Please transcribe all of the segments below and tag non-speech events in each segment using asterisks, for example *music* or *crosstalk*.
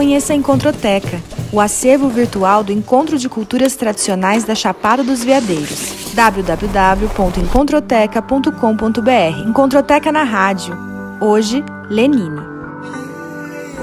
Conheça a Encontroteca, o acervo virtual do Encontro de Culturas Tradicionais da Chapada dos Veadeiros. www.encontroteca.com.br Encontroteca na rádio. Hoje, Lenine.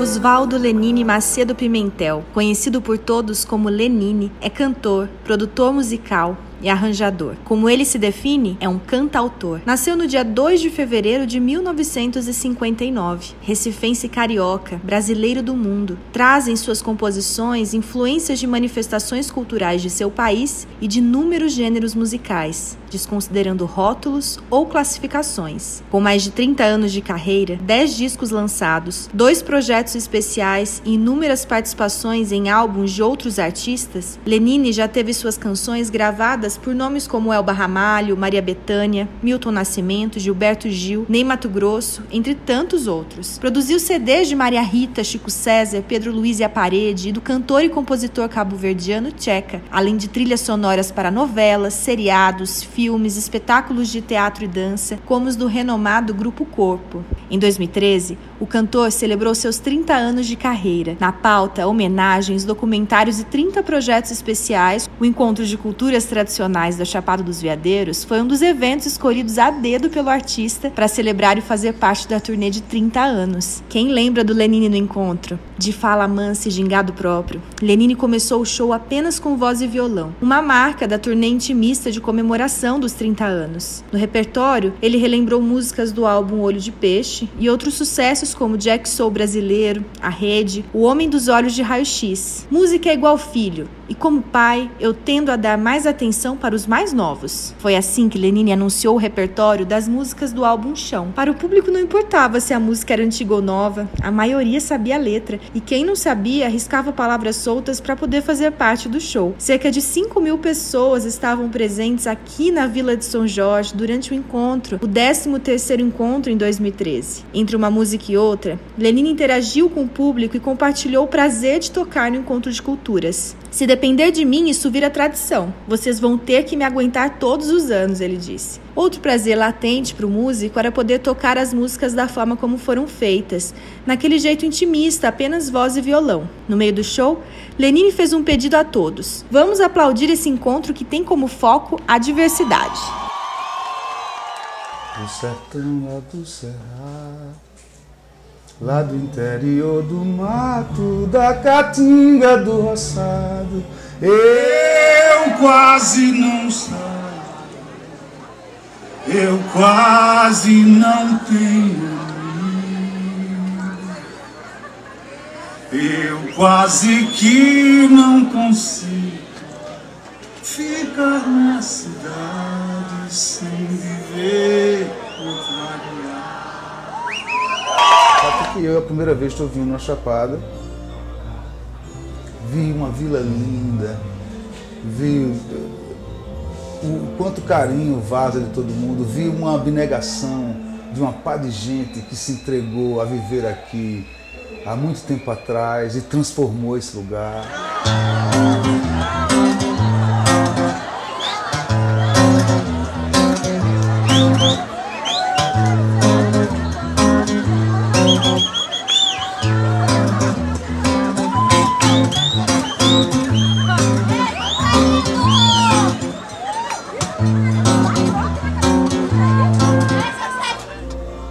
Oswaldo Lenine Macedo Pimentel, conhecido por todos como Lenine, é cantor, produtor musical, e arranjador. Como ele se define, é um cantautor. Nasceu no dia 2 de fevereiro de 1959. Recifense carioca, brasileiro do mundo, traz em suas composições influências de manifestações culturais de seu país e de inúmeros gêneros musicais, desconsiderando rótulos ou classificações. Com mais de 30 anos de carreira, 10 discos lançados, dois projetos especiais e inúmeras participações em álbuns de outros artistas, Lenine já teve suas canções gravadas por nomes como Elba Ramalho, Maria Bethânia, Milton Nascimento, Gilberto Gil, Ney Mato Grosso, entre tantos outros. Produziu CDs de Maria Rita, Chico César, Pedro Luiz e a Parede e do cantor e compositor cabo-verdiano Tcheca, além de trilhas sonoras para novelas, seriados, filmes, espetáculos de teatro e dança, como os do renomado Grupo Corpo. Em 2013, o cantor celebrou seus 30 anos de carreira. Na pauta, homenagens, documentários e 30 projetos especiais, o Encontro de Culturas Tradicionais da Chapada dos Veadeiros foi um dos eventos escolhidos a dedo pelo artista para celebrar e fazer parte da turnê de 30 anos. Quem lembra do Lenine no encontro? De fala mansa e gingado próprio, Lenine começou o show apenas com voz e violão, uma marca da turnê intimista de comemoração dos 30 anos. No repertório, ele relembrou músicas do álbum Olho de Peixe e outros sucessos como Jack Soul Brasileiro, A Rede, O Homem dos Olhos de Raio-X. Música é igual filho, e como pai, eu tendo a dar mais atenção para os mais novos. Foi assim que Lenine anunciou o repertório das músicas do álbum Chão. Para o público não importava se a música era antiga ou nova, a maioria sabia a letra, e quem não sabia arriscava palavras soltas para poder fazer parte do show. Cerca de 5 mil pessoas estavam presentes aqui na Vila de São Jorge durante o encontro, o 13º encontro em 2013. Entre uma música e outra, Lenine interagiu com o público e compartilhou o prazer de tocar no encontro de culturas. Se depender de mim, isso vira tradição. Vocês vão ter que me aguentar todos os anos, ele disse. Outro prazer latente para o músico era poder tocar as músicas da forma como foram feitas, naquele jeito intimista, apenas voz e violão. No meio do show, Lenine fez um pedido a todos: vamos aplaudir esse encontro que tem como foco a diversidade. Sertão lá do cerrado Lá do interior do mato, da caatinga do roçado, eu quase não saio, eu quase não tenho eu quase que não consigo ficar na cidade sem viver que eu, a primeira vez, estou vindo na Chapada, vi uma vila linda, vi o quanto carinho vaza de todo mundo, vi uma abnegação de uma pá de gente que se entregou a viver aqui há muito tempo atrás e transformou esse lugar.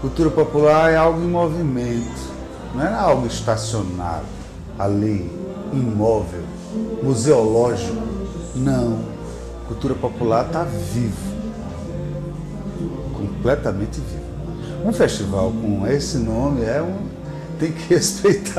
Cultura popular é algo em movimento, não é algo estacionado, ali, imóvel, museológico. Não. Cultura popular está vivo, completamente vivo. Um festival com esse nome é um, tem que *laughs* respeitar.